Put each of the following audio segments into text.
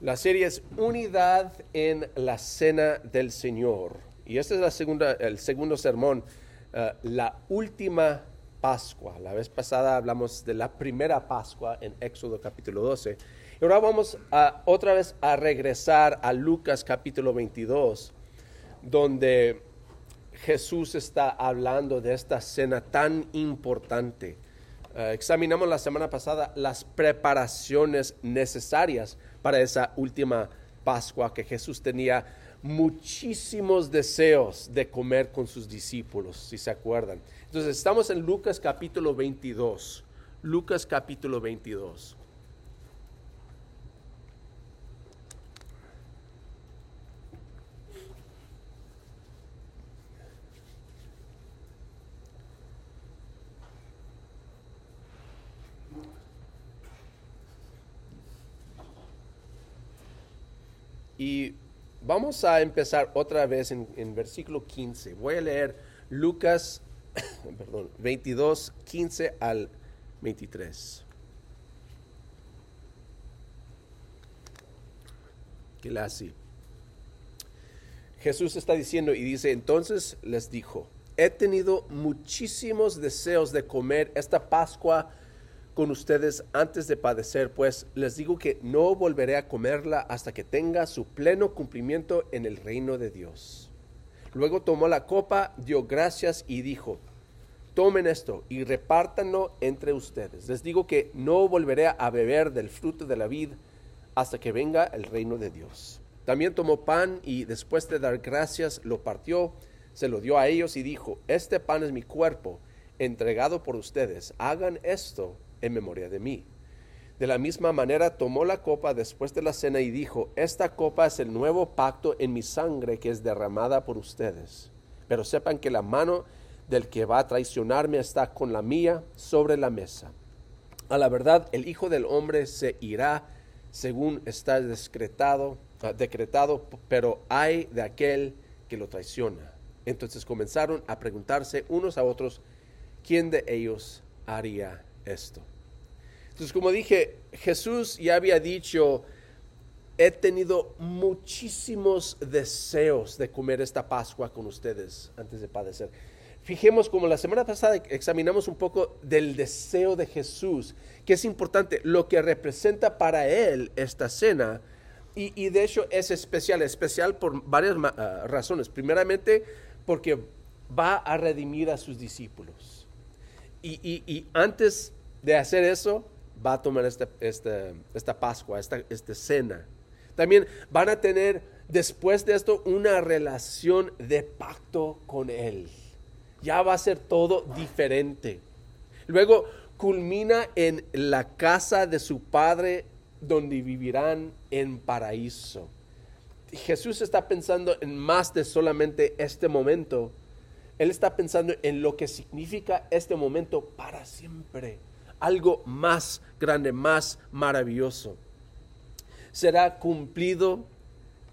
La serie es Unidad en la Cena del Señor. Y este es la segunda, el segundo sermón, eh, la última Pascua. La vez pasada hablamos de la primera Pascua en Éxodo capítulo 12. Y ahora vamos otra vez a regresar a Lucas capítulo 22, donde Jesús está hablando de esta cena tan importante. Eh, examinamos la semana pasada las preparaciones necesarias para esa última Pascua que Jesús tenía muchísimos deseos de comer con sus discípulos, si se acuerdan. Entonces estamos en Lucas capítulo 22. Lucas capítulo 22. Y vamos a empezar otra vez en, versículo 15. Voy a leer Lucas perdón, 22, 15 al 23. Que la así. Jesús está diciendo y dice, entonces les dijo, he tenido muchísimos deseos de comer esta Pascua con ustedes antes de padecer, pues les digo que no volveré a comerla hasta que tenga su pleno cumplimiento en el reino de Dios. Luego tomó la copa, dio gracias y dijo, tomen esto y repártanlo entre ustedes. Les digo que no volveré a beber del fruto de la vid hasta que venga el reino de Dios. También tomó pan y después de dar gracias lo partió, se lo dio a ellos y dijo, este pan es mi cuerpo, entregado por ustedes. Hagan esto en memoria de mí. De la misma manera tomó la copa después de la cena y dijo, esta copa es el nuevo pacto en mi sangre que es derramada por ustedes. Pero sepan que la mano del que va a traicionarme está con la mía sobre la mesa. A la verdad, el Hijo del Hombre se irá según está decretado, ah, decretado, pero hay de aquel que lo traiciona. Entonces comenzaron a preguntarse unos a otros, ¿quién de ellos haría esto? Entonces, como dije, Jesús ya había dicho, he tenido muchísimos deseos de comer esta Pascua con ustedes antes de padecer. Fijemos como la semana pasada examinamos un poco del deseo de Jesús, que es importante, lo que representa para él esta cena. Y, de hecho es especial, especial por varias ah, razones. Primeramente, porque va a redimir a sus discípulos. Y, y antes de hacer eso, va a tomar esta, esta, Pascua, esta, esta cena. También van a tener después de esto una relación de pacto con Él. Ya va a ser todo diferente. Luego culmina en la casa de su Padre donde vivirán en paraíso. Jesús está pensando en más de solamente este momento. Él está pensando en lo que significa este momento para siempre algo más grande, más maravilloso. Será cumplido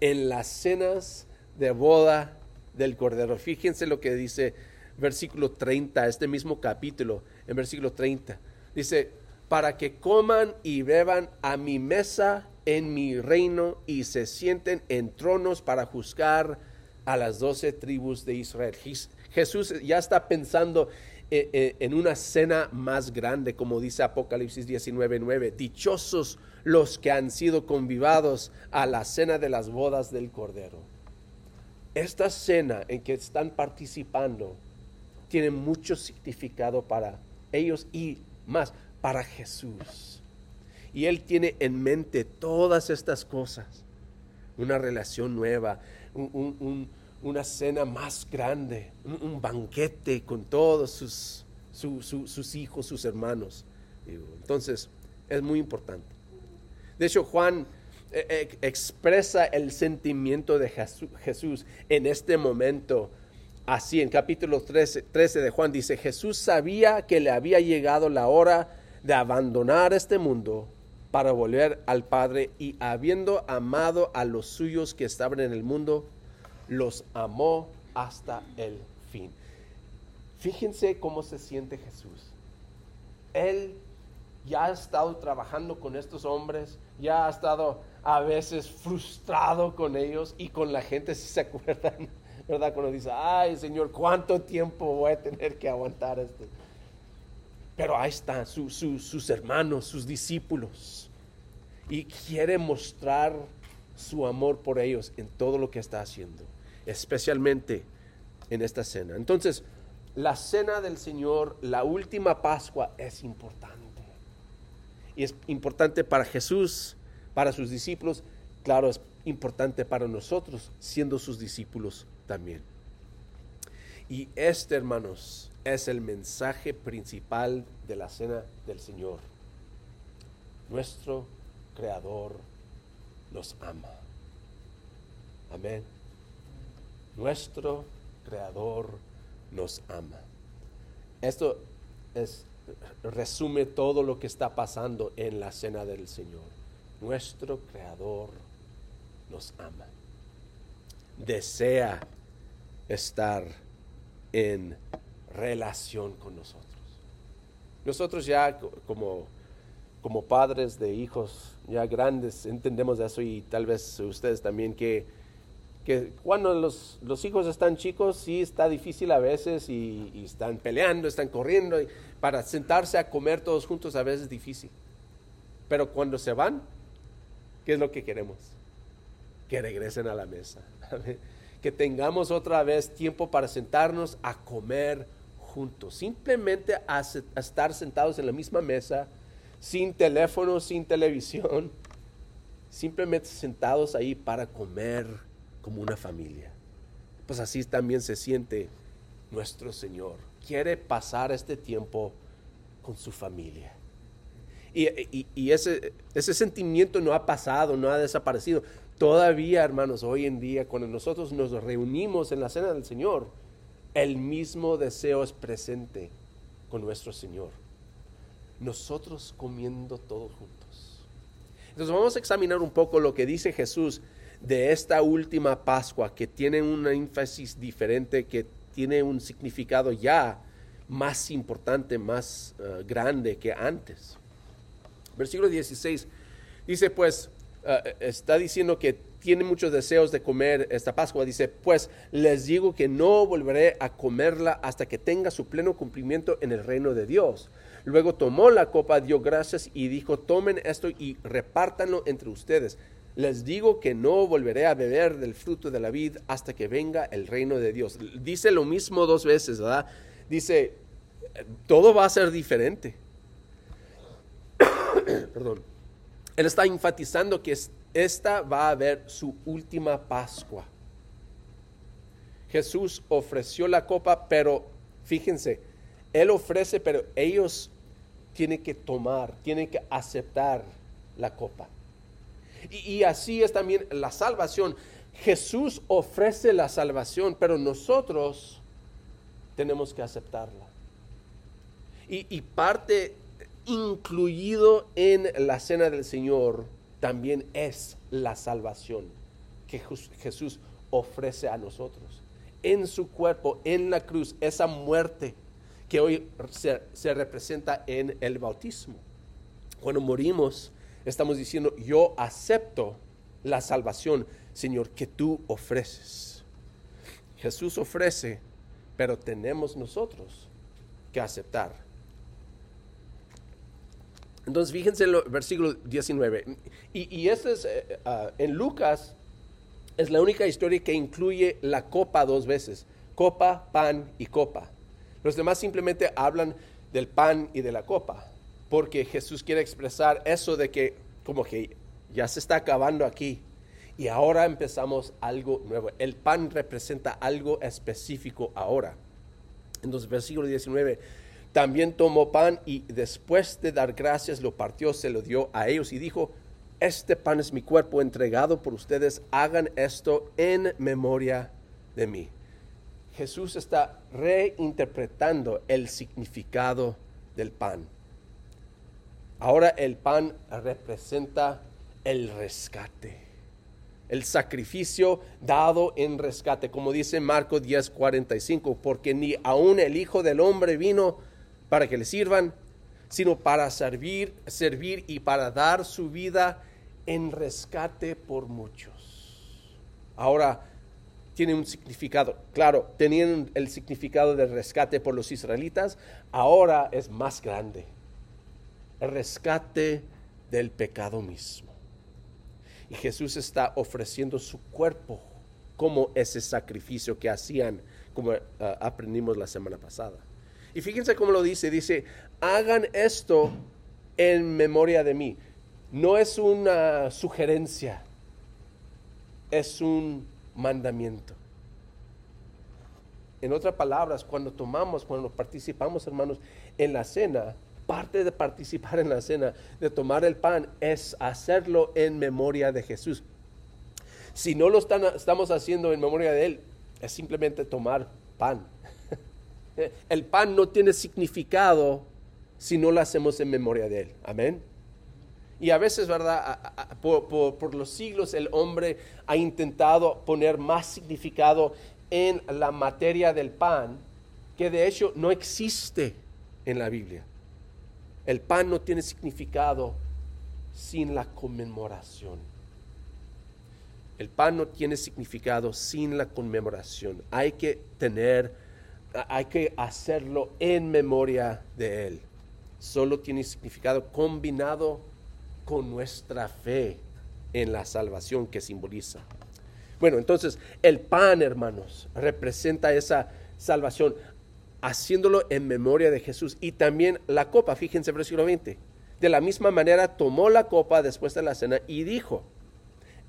en las cenas de boda del Cordero. Fíjense lo que dice versículo 30, este mismo capítulo, en versículo 30. Dice, para que coman y beban a mi mesa en mi reino y se sienten en tronos para juzgar a las doce tribus de Israel. Jesús ya está pensando en una cena más grande, como dice Apocalipsis 19:9. Dichosos los que han sido convivados a la cena de las bodas del Cordero. Esta cena en que están participando tiene mucho significado para ellos y más para Jesús. Y Él tiene en mente todas estas cosas. Una relación nueva, un una cena más grande, un, banquete con todos sus, sus hijos, sus hermanos. Entonces, es muy importante. De hecho, Juan eh, eh, expresa el sentimiento de Jesús en este momento. Así, en capítulo 13, 13 de Juan dice, Jesús sabía que le había llegado la hora de abandonar este mundo para volver al Padre y habiendo amado a los suyos que estaban en el mundo, los amó hasta el fin. Fíjense cómo se siente Jesús. Él ya ha estado trabajando con estos hombres, ya ha estado a veces frustrado con ellos y con la gente, si se acuerdan, ¿verdad? Cuando dice, ay Señor, ¿cuánto tiempo voy a tener que aguantar esto? Pero ahí están sus hermanos, sus discípulos. Y quiere mostrar su amor por ellos en todo lo que está haciendo, especialmente en esta cena. Entonces, la cena del Señor, la última Pascua, es importante. Y es importante para Jesús, para sus discípulos, claro, es importante para nosotros, siendo sus discípulos también. Y este, hermanos, es el mensaje principal de la cena del Señor. Nuestro Creador nos ama. Amén. Nuestro Creador nos ama. Esto es, resume todo lo que está pasando en la cena del Señor. Nuestro Creador nos ama. Desea estar en relación con nosotros. Nosotros ya como, como padres de hijos ya grandes entendemos eso y tal vez ustedes también que que cuando los, hijos están chicos sí está difícil a veces y, están peleando, están corriendo, para sentarse a comer todos juntos a veces es difícil. Pero cuando se van, ¿qué es lo que queremos? Que regresen a la mesa. que tengamos otra vez tiempo para sentarnos a comer juntos. Simplemente a estar sentados en la misma mesa, sin teléfono, sin televisión. Simplemente sentados ahí para comer como una familia. Pues así también se siente nuestro Señor. Quiere pasar este tiempo con su familia. Y, ese, ese sentimiento no ha pasado, no ha desaparecido. Todavía, hermanos, hoy en día, cuando nosotros nos reunimos en la cena del Señor, el mismo deseo es presente con nuestro Señor. Nosotros comiendo todos juntos. Entonces vamos a examinar un poco lo que dice Jesús de esta última Pascua que tiene un énfasis diferente, que tiene un significado ya más importante, más eh, grande que antes. Versículo 16 dice pues, eh, está diciendo que tiene muchos deseos de comer esta Pascua. Dice, pues les digo que no volveré a comerla hasta que tenga su pleno cumplimiento en el reino de Dios. Luego tomó la copa, dio gracias y dijo, tomen esto y repártanlo entre ustedes les digo que no volveré a beber del fruto de la vid hasta que venga el reino de Dios. Dice lo mismo dos veces, ¿verdad? Dice, todo va a ser diferente. Perdón. Él está enfatizando que esta va a ser su última Pascua. Jesús ofreció la copa, pero fíjense, Él ofrece, pero ellos tienen que tomar, tienen que aceptar la copa. Y, así es también la salvación. Jesús ofrece la salvación, pero nosotros tenemos que aceptarla. Y, parte incluido en la cena del Señor también es la salvación que Jesús ofrece a nosotros. En su cuerpo, en la cruz, esa muerte que hoy se, se representa en el bautismo. Cuando morimos, estamos diciendo, yo acepto la salvación, Señor, que tú ofreces. Jesús ofrece, pero tenemos nosotros que aceptar. Entonces, fíjense en el versículo 19. Y, este es, eh, ah, en Lucas, es la única historia que incluye la copa dos veces. Copa, pan y copa. Los demás simplemente hablan del pan y de la copa porque Jesús quiere expresar eso de que como que ya se está acabando aquí y ahora empezamos algo nuevo. El pan representa algo específico ahora. Entonces, versículo 19, también tomó pan y después de dar gracias lo partió, se lo dio a ellos y dijo, este pan es mi cuerpo entregado por ustedes, hagan esto en memoria de mí. Jesús está reinterpretando el significado del pan. Ahora el pan representa el rescate, el sacrificio dado en rescate, como dice Marcos 10:45, porque ni aun el Hijo del Hombre vino para que le sirvan, sino para servir, servir y para dar su vida en rescate por muchos. Ahora tiene un significado, claro, tenían el significado del rescate por los israelitas, ahora es más grande. Rescate del pecado mismo. Y Jesús está ofreciendo su cuerpo como ese sacrificio que hacían, como eh, aprendimos la semana pasada. Y fíjense cómo lo dice, dice, hagan esto en memoria de mí. No es una sugerencia, es un mandamiento. En otras palabras, cuando tomamos, cuando participamos, hermanos, en la cena, parte de participar en la cena, de tomar el pan, es hacerlo en memoria de Jesús. Si no lo estamos haciendo en memoria de Él, es simplemente tomar pan. El pan no tiene significado si no lo hacemos en memoria de Él. Amén. Y a veces, ¿verdad? por, los siglos el hombre ha intentado poner más significado en la materia del pan que de hecho no existe en la Biblia. El pan no tiene significado sin la conmemoración. El pan no tiene significado sin la conmemoración. Hay que tener, hay que hacerlo en memoria de Él. Solo tiene significado combinado con nuestra fe en la salvación que simboliza. Bueno, entonces el pan, hermanos, representa esa salvación haciéndolo en memoria de Jesús. Y también la copa, fíjense versículo 20. De la misma manera tomó la copa después de la cena y dijo,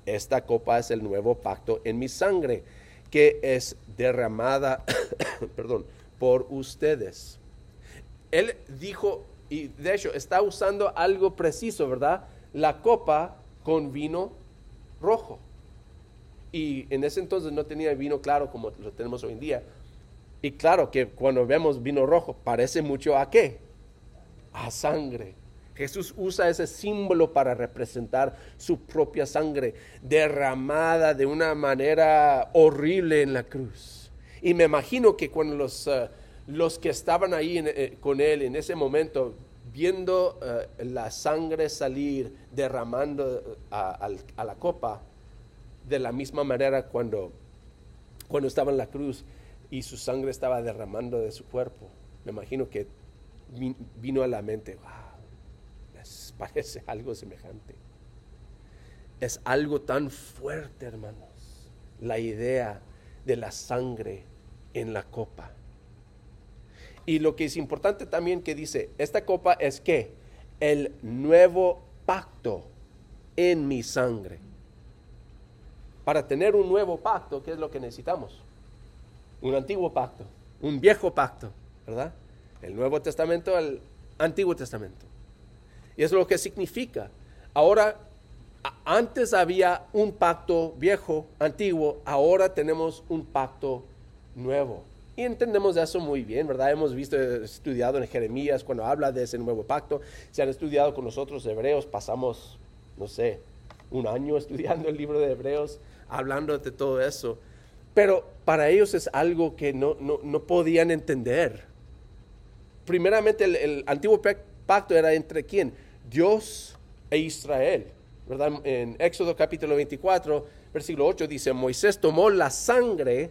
esta copa es el nuevo pacto en mi sangre, que es derramada, perdón, por ustedes. Él dijo, y de hecho está usando algo preciso, ¿verdad? La copa con vino rojo. Y en ese entonces no tenía vino claro como lo tenemos hoy en día, y claro que cuando vemos vino rojo, parece mucho a qué? A sangre. Jesús usa ese símbolo para representar su propia sangre derramada de una manera horrible en la cruz. Y me imagino que cuando los, eh, los que estaban ahí eh, con él en ese momento, viendo eh, la sangre salir, derramando a, a, la copa, de la misma manera cuando, cuando estaba en la cruz, y su sangre estaba derramando de su cuerpo. Me imagino que vino a la mente, wow, parece algo semejante. Es algo tan fuerte, hermanos, la idea de la sangre en la copa. Y lo que es importante también que dice, esta copa es que el nuevo pacto en mi sangre. Para tener un nuevo pacto, ¿qué es lo que necesitamos? Un antiguo pacto, un viejo pacto, ¿verdad? El Nuevo Testamento, el Antiguo Testamento. Y eso es lo que significa. Ahora, antes había un pacto viejo, antiguo, ahora tenemos un pacto nuevo. Y entendemos eso muy bien, ¿verdad? Hemos visto, estudiado en Jeremías cuando habla de ese nuevo pacto. Se han estudiado con nosotros hebreos, pasamos, no sé, un año estudiando el libro de Hebreos, hablando de todo eso. Pero para ellos es algo que no, podían entender. Primeramente el, antiguo pacto era entre quién? Dios e Israel. ¿verdad? En Éxodo capítulo 24, versículo 8 dice, Moisés tomó la sangre,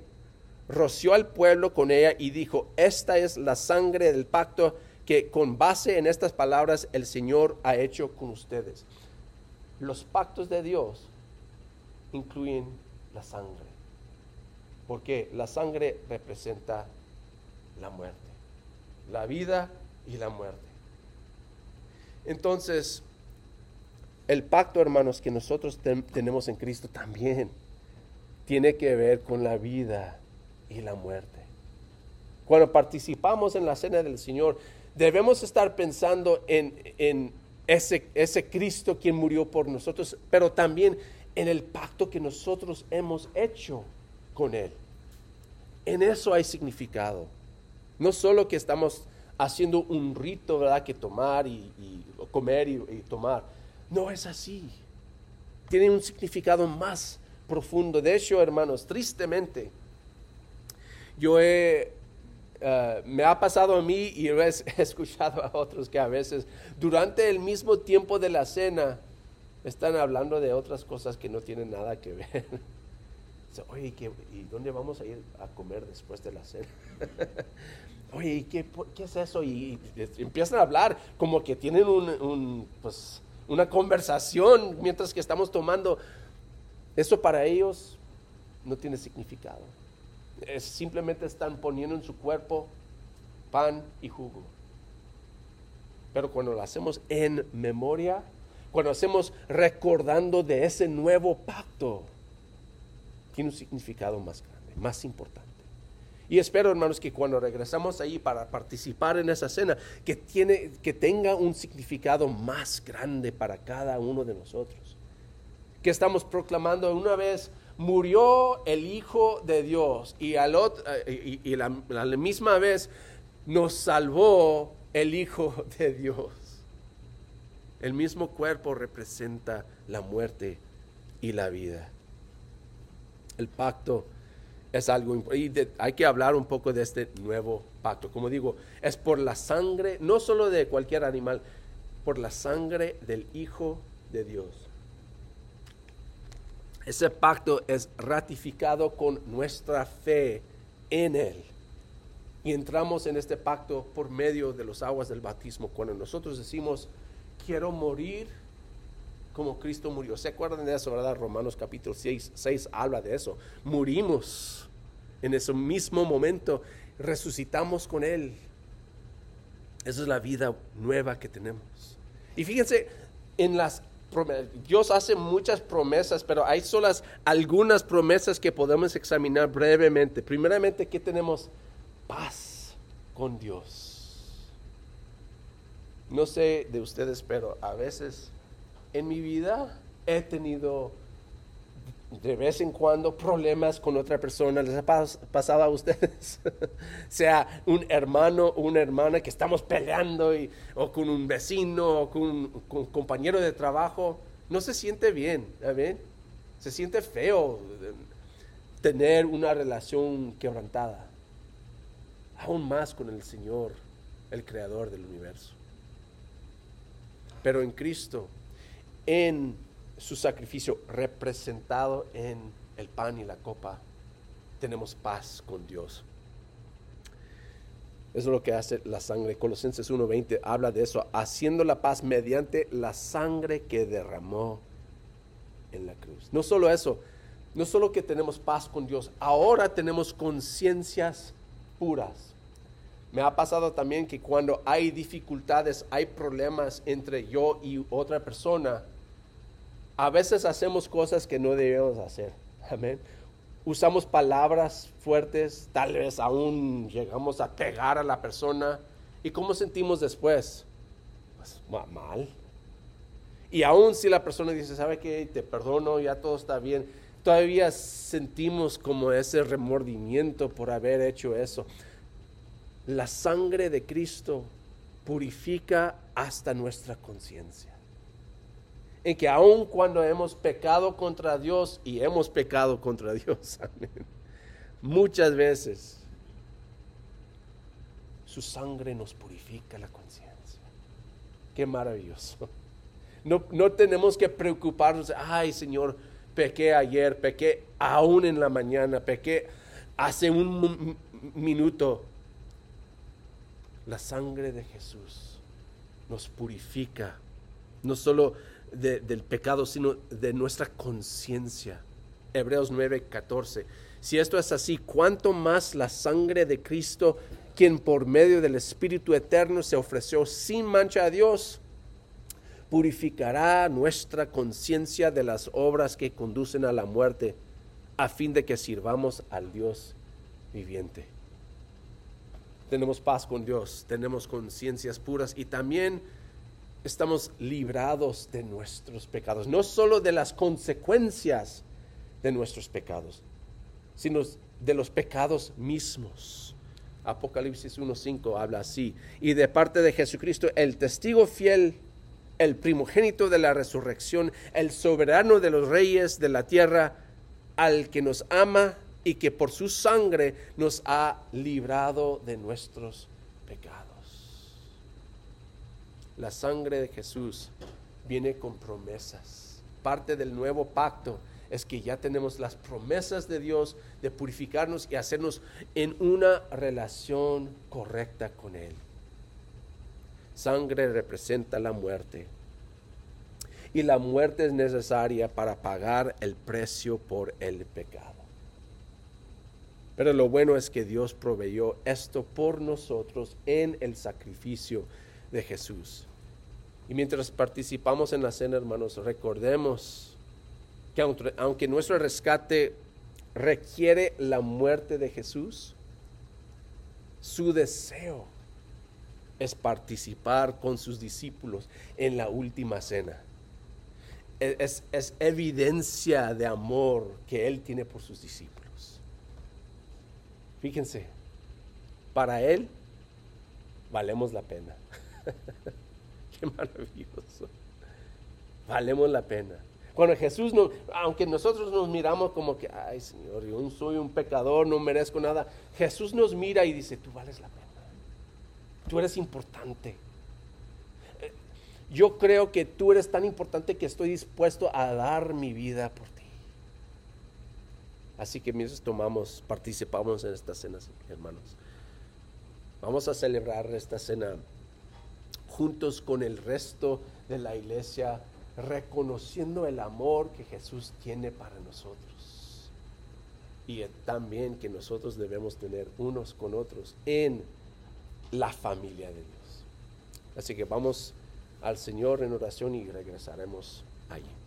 roció al pueblo con ella y dijo, esta es la sangre del pacto que con base en estas palabras el Señor ha hecho con ustedes. Los pactos de Dios incluyen la sangre porque la sangre representa la muerte, la vida y la muerte. Entonces, el pacto, hermanos, que nosotros tenemos en Cristo también tiene que ver con la vida y la muerte. Cuando participamos en la cena del Señor, debemos estar pensando en, en ese, ese Cristo quien murió por nosotros, pero también en el pacto que nosotros hemos hecho con Él. En eso hay significado. No solo que estamos haciendo un rito, ¿verdad? Que tomar y, comer y, tomar. No es así. Tiene un significado más profundo. De hecho, hermanos, tristemente, yo he, eh, me ha pasado a mí y he escuchado a otros que a veces, durante el mismo tiempo de la cena, Están hablando de otras cosas que no tienen nada que ver. Oye, ¿y dónde vamos a ir a comer después de la cena? Oye, ¿qué, qué es eso? Y, empiezan a hablar como que tienen pues, una conversación mientras que estamos tomando. Eso para ellos no tiene significado. simplemente están poniendo en su cuerpo pan y jugo. Pero cuando lo hacemos en memoria, cuando hacemos recordando de ese nuevo pacto, tiene un significado más grande, más importante. Y espero, hermanos, que cuando regresamos ahí para participar en esa cena, que, tiene, que tenga un significado más grande para cada uno de nosotros. Que estamos proclamando una vez murió el Hijo de Dios y, al otro, y, y la misma vez nos salvó el Hijo de Dios. El mismo cuerpo representa la muerte y la vida el pacto es algo y hay que hablar un poco de este nuevo pacto. Como digo, es por la sangre, no solo de cualquier animal, por la sangre del Hijo de Dios. Ese pacto es ratificado con nuestra fe en Él. Y entramos en este pacto por medio de los aguas del bautismo. Cuando nosotros decimos, quiero morir como Cristo murió. ¿Se acuerdan de eso, verdad? Romanos capítulo 6, 6 habla de eso. Murimos en ese mismo momento, resucitamos con Él. Esa es la vida nueva que tenemos. Y fíjense, en las Dios hace muchas promesas, pero hay solo algunas promesas que podemos examinar brevemente. Primeramente, que tenemos paz con Dios. No sé de ustedes, pero a veces en mi vida he tenido de vez en cuando problemas con otra persona. ¿Les ha pasado a ustedes? sea un hermano o una hermana que estamos peleando o con un vecino o con un, compañero de trabajo. No se siente bien, ¿ven? Se siente feo tener una relación quebrantada. Aún más con el Señor, el Creador del universo. Pero en Cristo en su sacrificio representado en el pan y la copa, tenemos paz con Dios. Eso es lo que hace la sangre. Colosenses 1.20 habla de eso, haciendo la paz mediante la sangre que derramó en la cruz. No solo eso, no solo que tenemos paz con Dios, ahora tenemos conciencias puras. Me ha pasado también que cuando hay dificultades, hay problemas entre yo y otra persona, a veces hacemos cosas que no debemos hacer. Amén. Usamos palabras fuertes, tal vez aún llegamos a pegar a la persona. ¿Y cómo sentimos después? Pues mal. Y aún si la persona dice, ¿sabe qué? Te perdono, ya todo está bien. Todavía sentimos como ese remordimiento por haber hecho eso. La sangre de Cristo purifica hasta nuestra conciencia en que aun cuando hemos pecado contra Dios y hemos pecado contra Dios, muchas veces su sangre nos purifica la conciencia. Qué maravilloso. No, no tenemos que preocuparnos, ay Señor, pequé ayer, pequé aún en la mañana, pequé hace un minuto. La sangre de Jesús nos purifica, no solo del pecado, sino de nuestra conciencia. Hebreos 9:14. Si esto es así, ¿cuánto más la sangre de Cristo, quien por medio del Espíritu Eterno se ofreció sin mancha a Dios, purificará nuestra conciencia de las obras que conducen a la muerte, a fin de que sirvamos al Dios viviente? Tenemos paz con Dios, tenemos conciencias puras y también estamos librados de nuestros pecados, no solo de las consecuencias de nuestros pecados, sino de los pecados mismos. Apocalipsis 1.5 habla así. Y de parte de Jesucristo, el testigo fiel, el primogénito de la resurrección, el soberano de los reyes de la tierra, al que nos ama y que por su sangre nos ha librado de nuestros pecados. La sangre de Jesús viene con promesas. parte del nuevo pacto es que ya tenemos las promesas de Dios de purificarnos y hacernos en una relación correcta con Él. Sangre representa la muerte. Y la muerte es necesaria para pagar el precio por el pecado. Pero lo bueno es que Dios proveyó esto por nosotros en el sacrificio de Jesús. Y mientras participamos en la cena, hermanos, recordemos que aunque, nuestro rescate requiere la muerte de Jesús, su deseo es participar con sus discípulos en la última cena. Es, es, evidencia de amor que Él tiene por sus discípulos. Fíjense, para Él valemos la pena. Qué maravilloso. Valemos la pena. Cuando Jesús, no, aunque nosotros nos miramos como que, ay Señor, yo soy un pecador, no merezco nada, Jesús nos mira y dice, tú vales la pena. Tú eres importante. Yo creo que tú eres tan importante que estoy dispuesto a dar mi vida por ti. Así que mientras tomamos, participamos en estas cenas, hermanos. Vamos a celebrar esta cena juntos con el resto de la iglesia, reconociendo el amor que Jesús tiene para nosotros. Y también que nosotros debemos tener unos con otros en la familia de Dios. Así que vamos al Señor en oración y regresaremos allí.